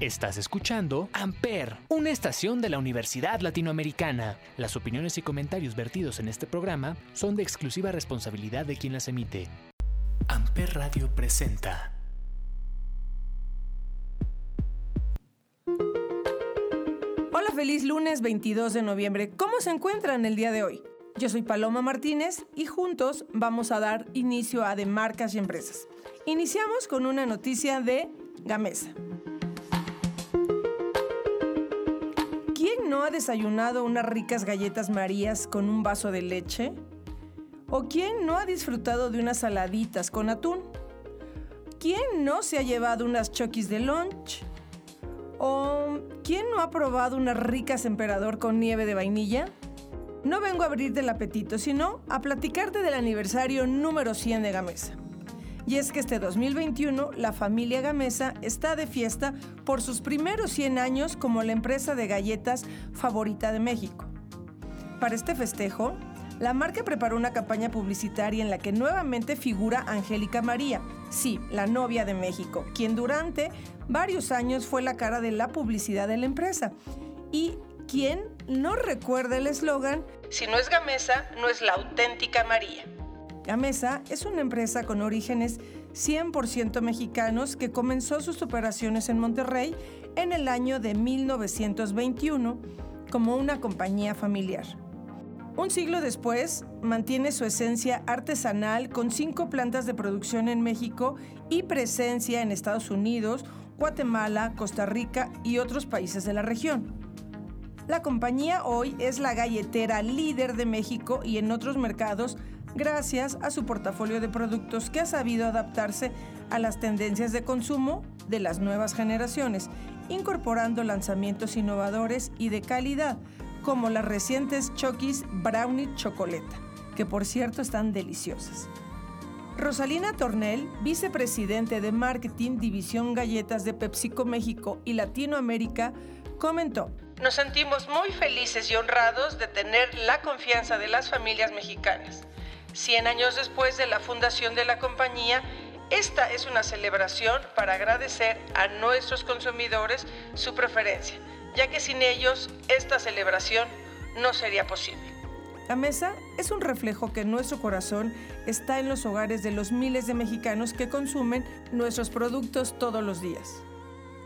Estás escuchando Amper, una estación de la Universidad Latinoamericana. Las opiniones y comentarios vertidos en este programa son de exclusiva responsabilidad de quien las emite. Amper Radio presenta. Hola, feliz lunes 22 de noviembre. ¿Cómo se encuentran el día de hoy? Yo soy Paloma Martínez y juntos vamos a dar inicio a De Marcas y Empresas. Iniciamos con una noticia de Gamesa. No ha desayunado unas ricas galletas marías con un vaso de leche? ¿O quién no ha disfrutado de unas saladitas con atún? ¿Quién no se ha llevado unas chokis de lunch? ¿O quién no ha probado unas ricas emperador con nieve de vainilla? No vengo a abrirte el apetito, sino a platicarte del aniversario número 100 de Gamesa. Y es que este 2021 la familia Gamesa está de fiesta por sus primeros 100 años como la empresa de galletas favorita de México. Para este festejo, la marca preparó una campaña publicitaria en la que nuevamente figura Angélica María, sí, la novia de México, quien durante varios años fue la cara de la publicidad de la empresa. Y quien no recuerda el eslogan, si no es Gamesa, no es la auténtica María. Gamesa es una empresa con orígenes 100% mexicanos que comenzó sus operaciones en Monterrey en el año de 1921 como una compañía familiar. Un siglo después, mantiene su esencia artesanal con cinco plantas de producción en México y presencia en Estados Unidos, Guatemala, Costa Rica y otros países de la región. La compañía hoy es la galletera líder de México y en otros mercados gracias a su portafolio de productos que ha sabido adaptarse a las tendencias de consumo de las nuevas generaciones, incorporando lanzamientos innovadores y de calidad, como las recientes Chokis Brownie Chocoleta, que por cierto están deliciosas. Rosalina Tornel, vicepresidente de Marketing División Galletas de PepsiCo México y Latinoamérica, comentó, Nos sentimos muy felices y honrados de tener la confianza de las familias mexicanas 100 años después de la fundación de la compañía, esta es una celebración para agradecer a nuestros consumidores su preferencia, ya que sin ellos esta celebración no sería posible. La mesa es un reflejo que nuestro corazón está en los hogares de los miles de mexicanos que consumen nuestros productos todos los días.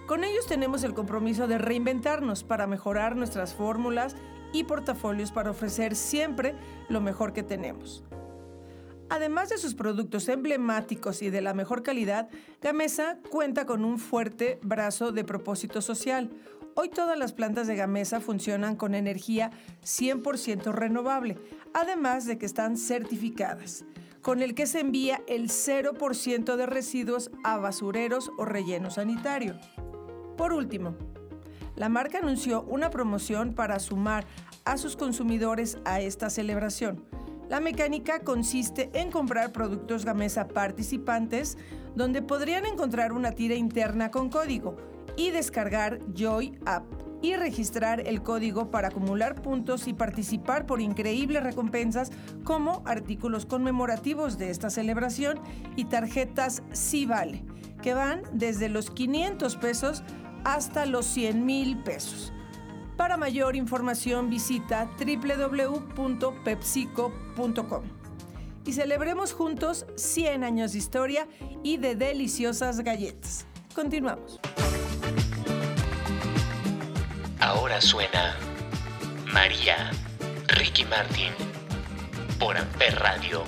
Con ellos tenemos el compromiso de reinventarnos para mejorar nuestras fórmulas y portafolios para ofrecer siempre lo mejor que tenemos. Además de sus productos emblemáticos y de la mejor calidad, Gamesa cuenta con un fuerte brazo de propósito social. Hoy todas las plantas de Gamesa funcionan con energía 100% renovable, además de que están certificadas, con el que se envía el 0% de residuos a basureros o relleno sanitario. Por último, la marca anunció una promoción para sumar a sus consumidores a esta celebración. La mecánica consiste en comprar productos Gamesa participantes donde podrían encontrar una tira interna con código y descargar Joy App y registrar el código para acumular puntos y participar por increíbles recompensas como artículos conmemorativos de esta celebración y tarjetas Sí Vale, que van desde los 500 pesos hasta los 100 mil pesos. Para mayor información visita www.pepsico.com y celebremos juntos 100 años de historia y de deliciosas galletas. Continuamos. Ahora suena María Ricky Martin por Amper Radio.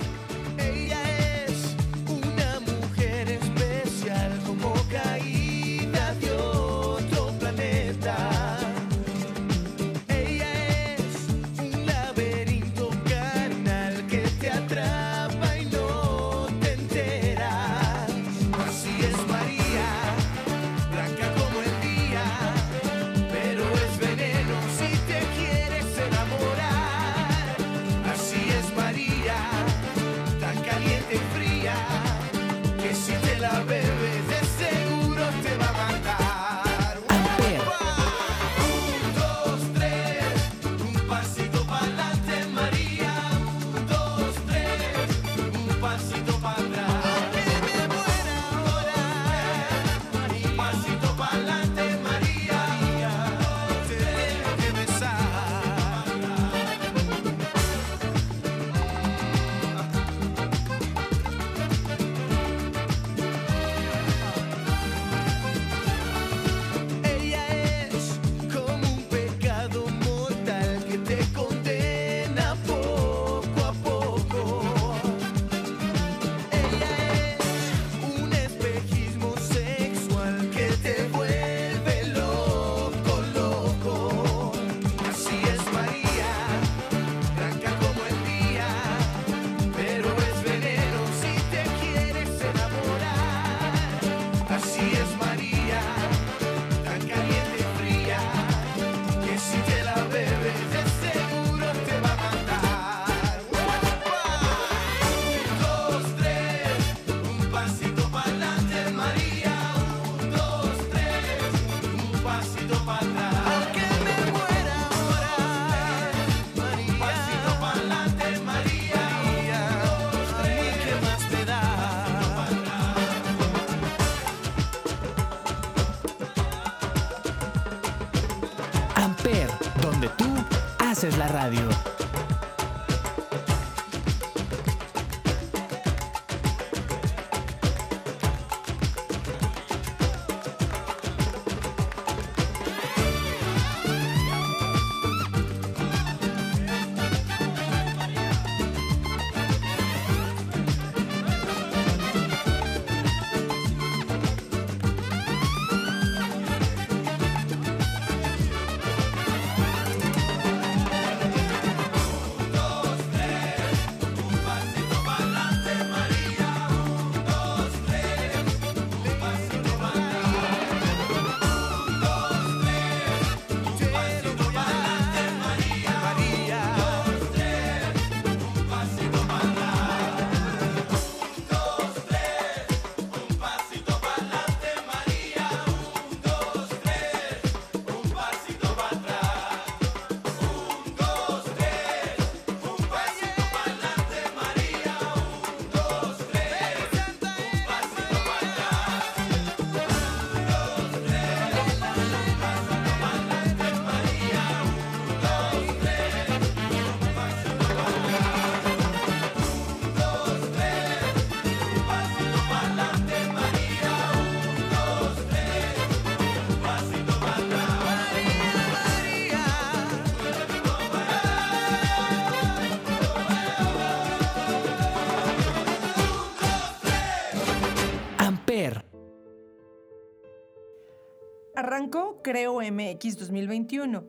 Arrancó Creo MX 2021,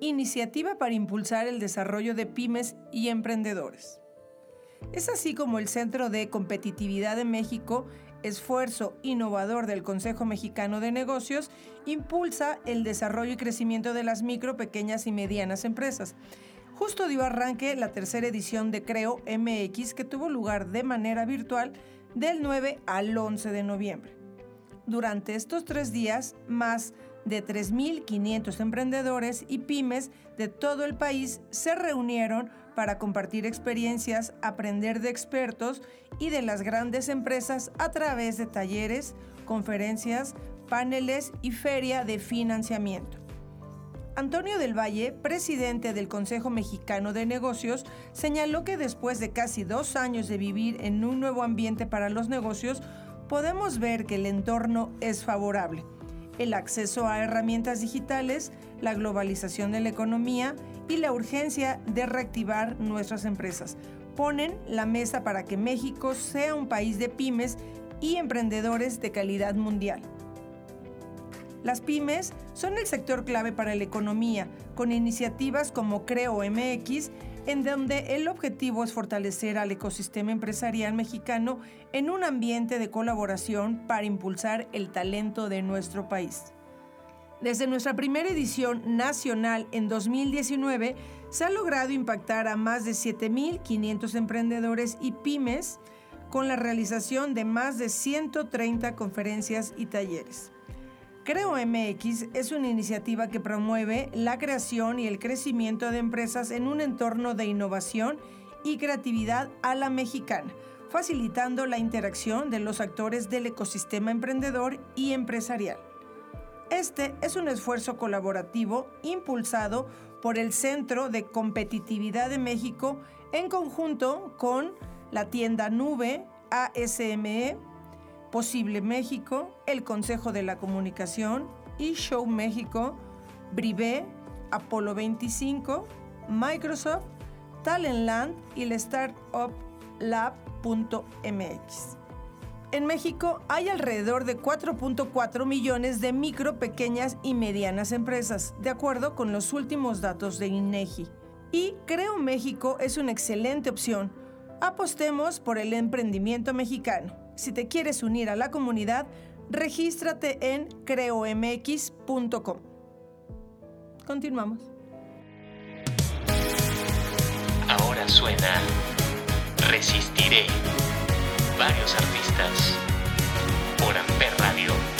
iniciativa para impulsar el desarrollo de pymes y emprendedores. Es así como el Centro de Competitividad de México, esfuerzo innovador del Consejo Mexicano de Negocios, impulsa el desarrollo y crecimiento de las micro, pequeñas y medianas empresas. Justo dio arranque la tercera edición de Creo MX que tuvo lugar de manera virtual del 9 al 11 de noviembre. Durante estos tres días, más de 3.500 emprendedores y pymes de todo el país se reunieron para compartir experiencias, aprender de expertos y de las grandes empresas a través de talleres, conferencias, paneles y feria de financiamiento. Antonio del Valle, presidente del Consejo Mexicano de Negocios, señaló que después de casi dos años de vivir en un nuevo ambiente para los negocios, podemos ver que el entorno es favorable. El acceso a herramientas digitales, la globalización de la economía y la urgencia de reactivar nuestras empresas ponen la mesa para que México sea un país de pymes y emprendedores de calidad mundial. Las pymes son el sector clave para la economía, con iniciativas como Creo MX en donde el objetivo es fortalecer al ecosistema empresarial mexicano en un ambiente de colaboración para impulsar el talento de nuestro país. Desde nuestra primera edición nacional en 2019, se ha logrado impactar a más de 7.500 emprendedores y pymes con la realización de más de 130 conferencias y talleres. Creo MX es una iniciativa que promueve la creación y el crecimiento de empresas en un entorno de innovación y creatividad a la mexicana, facilitando la interacción de los actores del ecosistema emprendedor y empresarial. Este es un esfuerzo colaborativo impulsado por el Centro de Competitividad de México en conjunto con la tienda Nube, ASME, Posible México, el Consejo de la Comunicación, eShow México, Brivé, Apolo 25, Microsoft, Talentland y la Startup Lab.mx. En México hay alrededor de 4.4 millones de micro, pequeñas y medianas empresas, de acuerdo con los últimos datos de INEGI. Y Creo México es una excelente opción. Apostemos por el emprendimiento mexicano. Si te quieres unir a la comunidad, regístrate en creomx.com. Continuamos. Ahora suena Resistiré. Varios artistas por Amper Radio.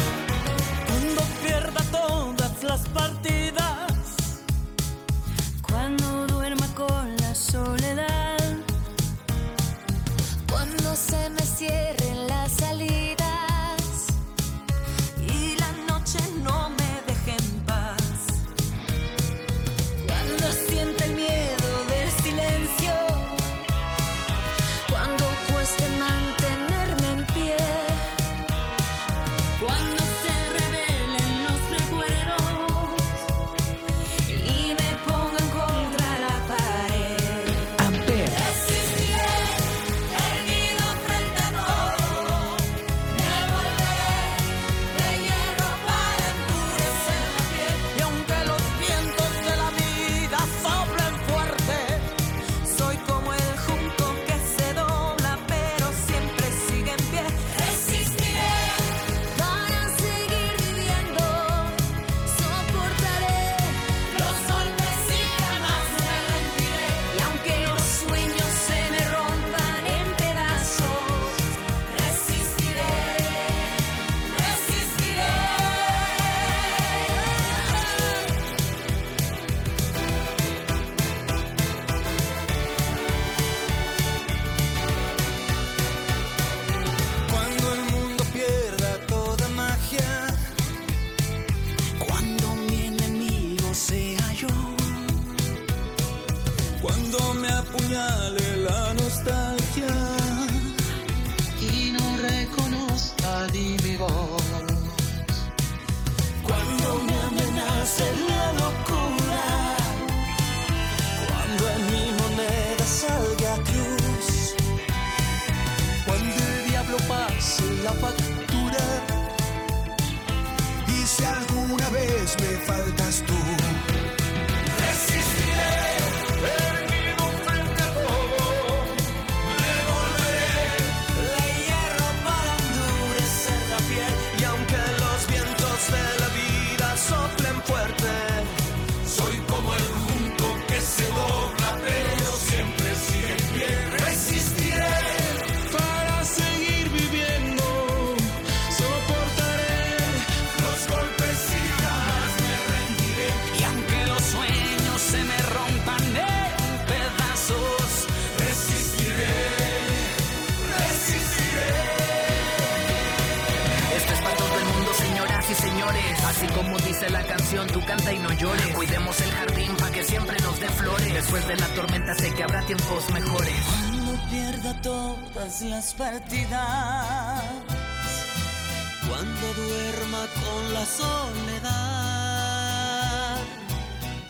La soledad,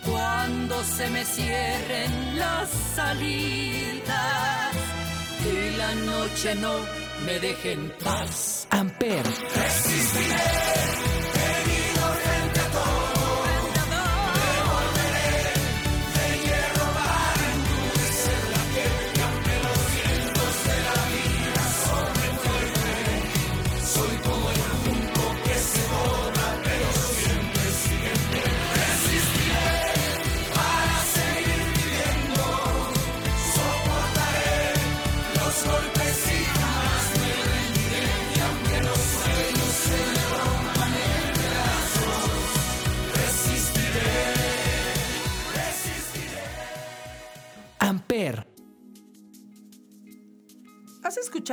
Cuando se me cierren las salidas y la noche no me deje en paz. Amper, Amper.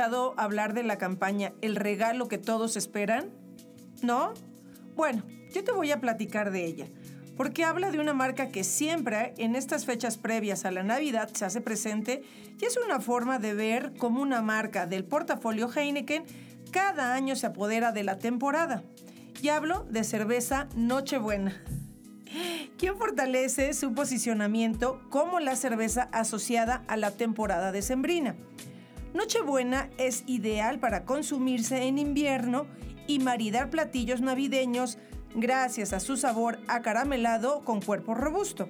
Hablar de la campaña El regalo que todos esperan? ¿No? Bueno, yo te voy a platicar de ella, porque habla de una marca que siempre en estas fechas previas a la Navidad se hace presente y es una forma de ver cómo una marca del portafolio Heineken cada año se apodera de la temporada. Y hablo de cerveza Nochebuena. ¿Quién fortalece su posicionamiento como la cerveza asociada a la temporada decembrina? Nochebuena es ideal para consumirse en invierno y maridar platillos navideños gracias a su sabor acaramelado con cuerpo robusto.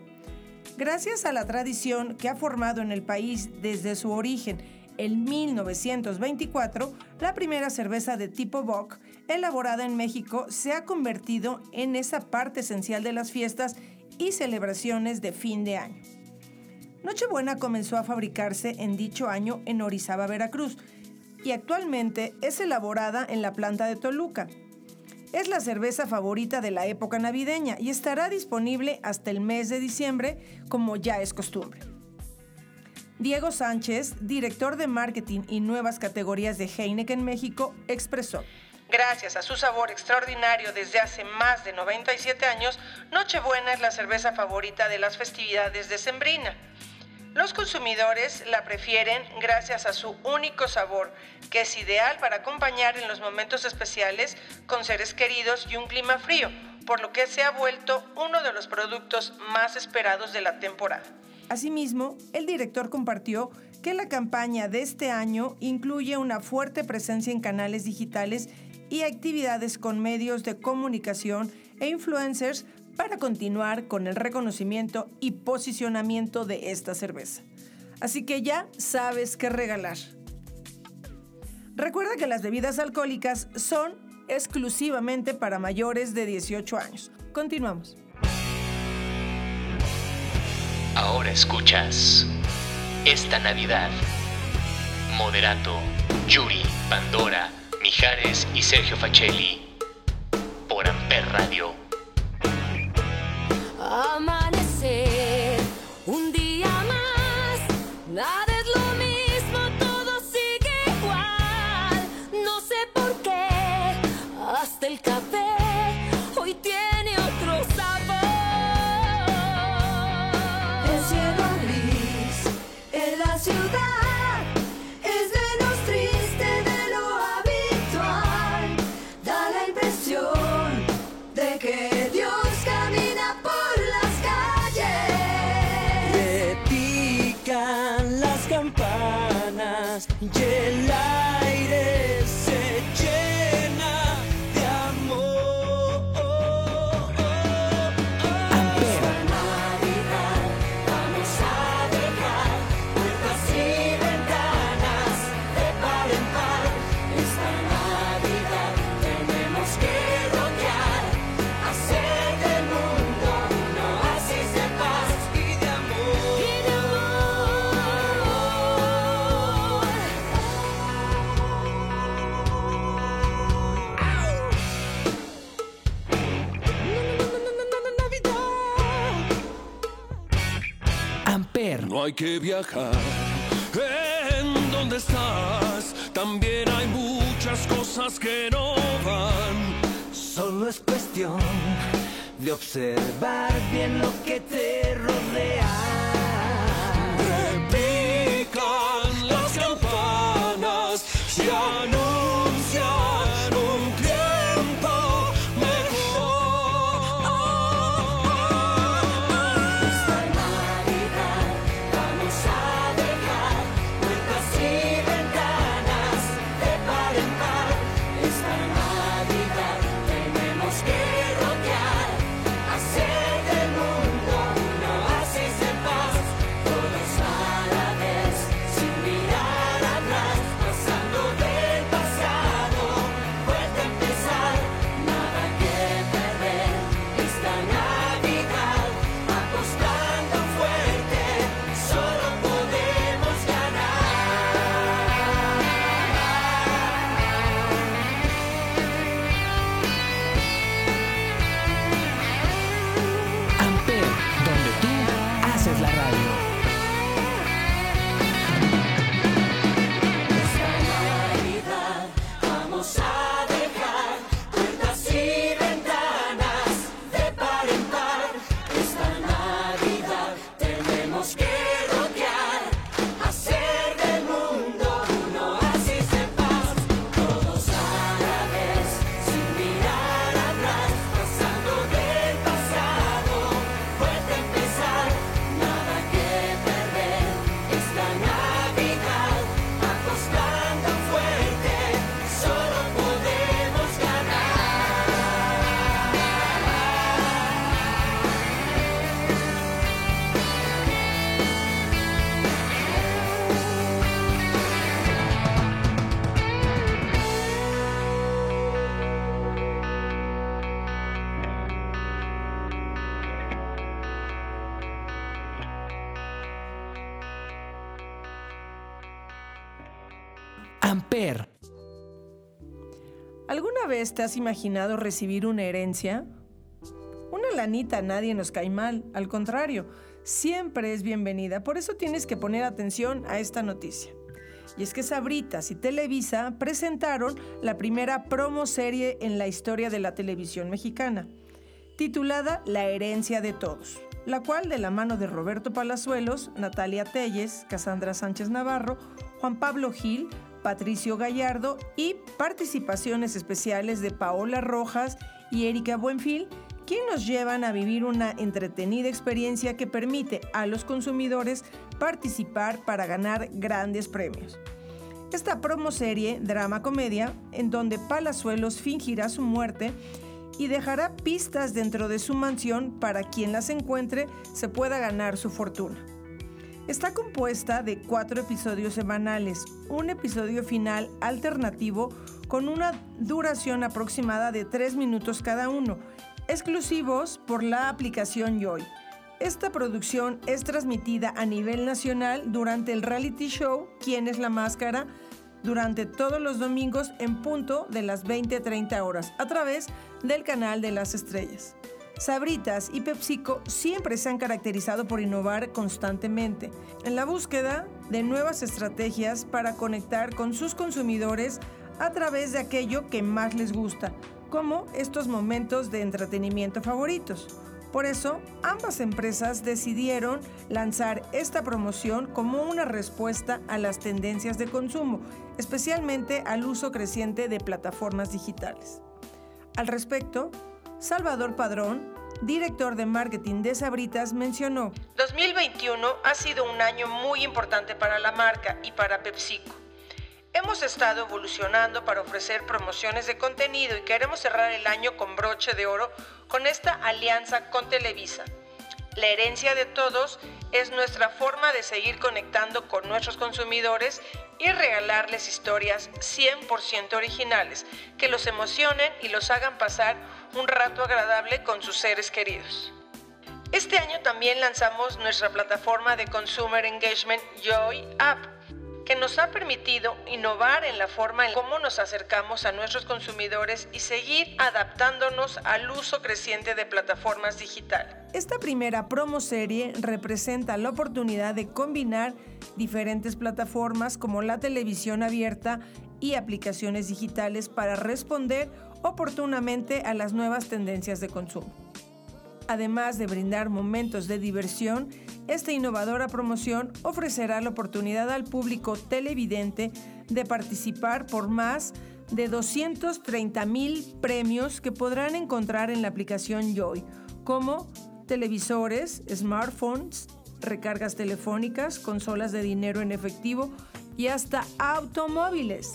Gracias a la tradición que ha formado en el país desde su origen en 1924, la primera cerveza de tipo Bock, elaborada en México, se ha convertido en esa parte esencial de las fiestas y celebraciones de fin de año. Nochebuena comenzó a fabricarse en dicho año en Orizaba, Veracruz, y actualmente es elaborada en la planta de Toluca. Es la cerveza favorita de la época navideña y estará disponible hasta el mes de diciembre, como ya es costumbre. Diego Sánchez, director de marketing y nuevas categorías de Heineken México, expresó. Gracias a su sabor extraordinario desde hace más de 97 años, Nochebuena es la cerveza favorita de las festividades de Sembrina. Los consumidores la prefieren gracias a su único sabor, que es ideal para acompañar en los momentos especiales con seres queridos y un clima frío, por lo que se ha vuelto uno de los productos más esperados de la temporada. Asimismo, el director compartió que la campaña de este año incluye una fuerte presencia en canales digitales y actividades con medios de comunicación e influencers para continuar con el reconocimiento y posicionamiento de esta cerveza. Así que ya sabes qué regalar. Recuerda que las bebidas alcohólicas son exclusivamente para mayores de 18 años. Continuamos. Ahora escuchas esta Navidad. Moderato, Yuri, Pandora, Mijares y Sergio Facelli. Por Amper Radio. Hay que viajar. ¿En dónde estás? También hay muchas cosas que no van. Solo es cuestión de observar bien lo que te rodea. Vez te has imaginado recibir una herencia? Una lanita a nadie nos cae mal, al contrario, siempre es bienvenida. Por eso tienes que poner atención a esta noticia. Y es que Sabritas y Televisa presentaron la primera promo serie en la historia de la televisión mexicana, titulada La herencia de todos, la cual de la mano de Roberto Palazuelos, Natalia Telles, Cassandra Sánchez Navarro, Juan Pablo Gil, Patricio Gallardo y participaciones especiales de Paola Rojas y Erika Buenfil, quien nos llevan a vivir una entretenida experiencia que permite a los consumidores participar para ganar grandes premios. Esta promo serie, drama comedia, en donde Palazuelos fingirá su muerte y dejará pistas dentro de su mansión para quien las encuentre se pueda ganar su fortuna. Está compuesta de cuatro episodios semanales, un episodio final alternativo con una duración aproximada de tres minutos cada uno, exclusivos por la aplicación Joy. Esta producción es transmitida a nivel nacional durante el reality show ¿Quién es la máscara? durante todos los domingos en punto de las 20-30 horas a través del canal de las estrellas. Sabritas y PepsiCo siempre se han caracterizado por innovar constantemente en la búsqueda de nuevas estrategias para conectar con sus consumidores a través de aquello que más les gusta, como estos momentos de entretenimiento favoritos. Por eso, ambas empresas decidieron lanzar esta promoción como una respuesta a las tendencias de consumo, especialmente al uso creciente de plataformas digitales. Al respecto, Salvador Padrón, director de marketing de Sabritas, mencionó, 2021 ha sido un año muy importante para la marca y para PepsiCo. Hemos estado evolucionando para ofrecer promociones de contenido y queremos cerrar el año con broche de oro con esta alianza con Televisa. La herencia de todos es nuestra forma de seguir conectando con nuestros consumidores y regalarles historias 100% originales que los emocionen y los hagan pasar un rato agradable con sus seres queridos. Este año también lanzamos nuestra plataforma de Consumer Engagement Joy App que nos ha permitido innovar en la forma en cómo nos acercamos a nuestros consumidores y seguir adaptándonos al uso creciente de plataformas digitales. Esta primera promo serie representa la oportunidad de combinar diferentes plataformas como la televisión abierta y aplicaciones digitales para responder oportunamente a las nuevas tendencias de consumo. Además de brindar momentos de diversión, esta innovadora promoción ofrecerá la oportunidad al público televidente de participar por más de 230 mil premios que podrán encontrar en la aplicación Joy, como televisores, smartphones, recargas telefónicas, consolas de dinero en efectivo y hasta automóviles.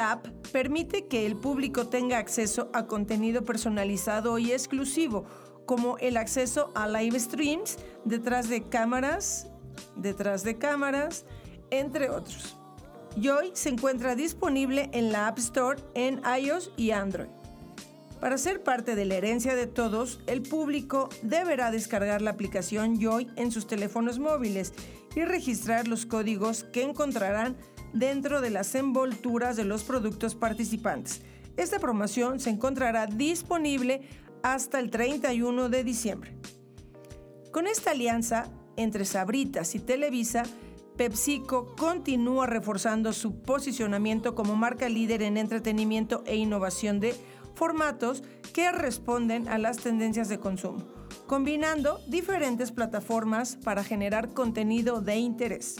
App permite que el público tenga acceso a contenido personalizado y exclusivo, como el acceso a live streams detrás de cámaras, detrás de cámaras, entre otros. Joy se encuentra disponible en la App Store en iOS y Android. Para ser parte de la herencia de todos, el público deberá descargar la aplicación Joy en sus teléfonos móviles y registrar los códigos que encontrarán dentro de las envolturas de los productos participantes. Esta promoción se encontrará disponible hasta el 31 de diciembre. Con esta alianza entre Sabritas y Televisa, PepsiCo continúa reforzando su posicionamiento como marca líder en entretenimiento e innovación de formatos que responden a las tendencias de consumo, combinando diferentes plataformas para generar contenido de interés.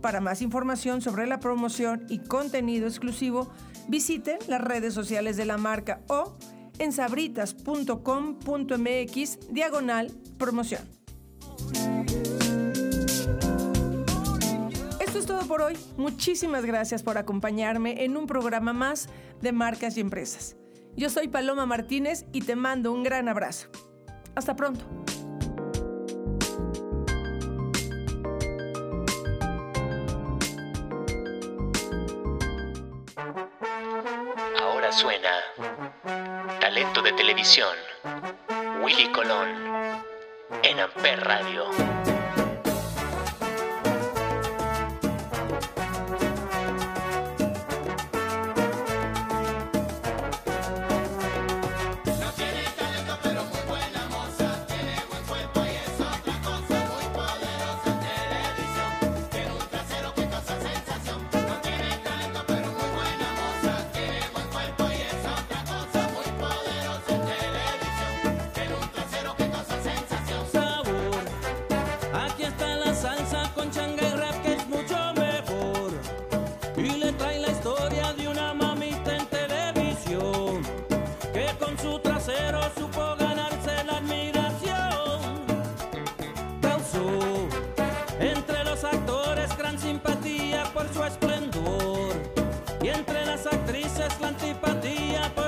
Para más información sobre la promoción y contenido exclusivo, visiten las redes sociales de la marca o en sabritas.com.mx diagonal promoción. Esto es todo por hoy. Muchísimas gracias por acompañarme en un programa más de marcas y empresas. Yo soy Paloma Martínez y te mando un gran abrazo. Hasta pronto. Suena talento de televisión. Willy Colón en Amper Radio. es la antipatía.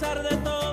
Preciosa.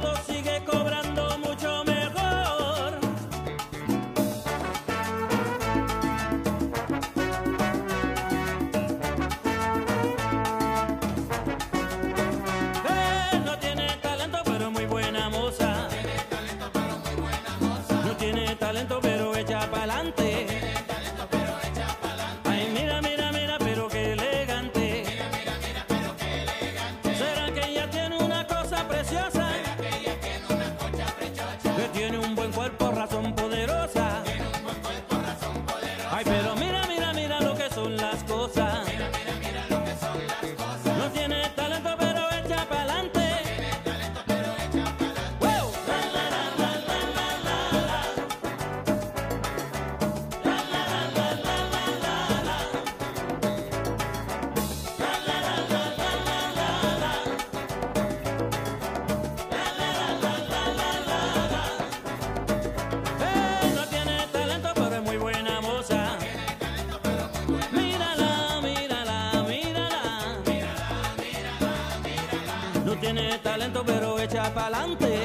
pa'lante.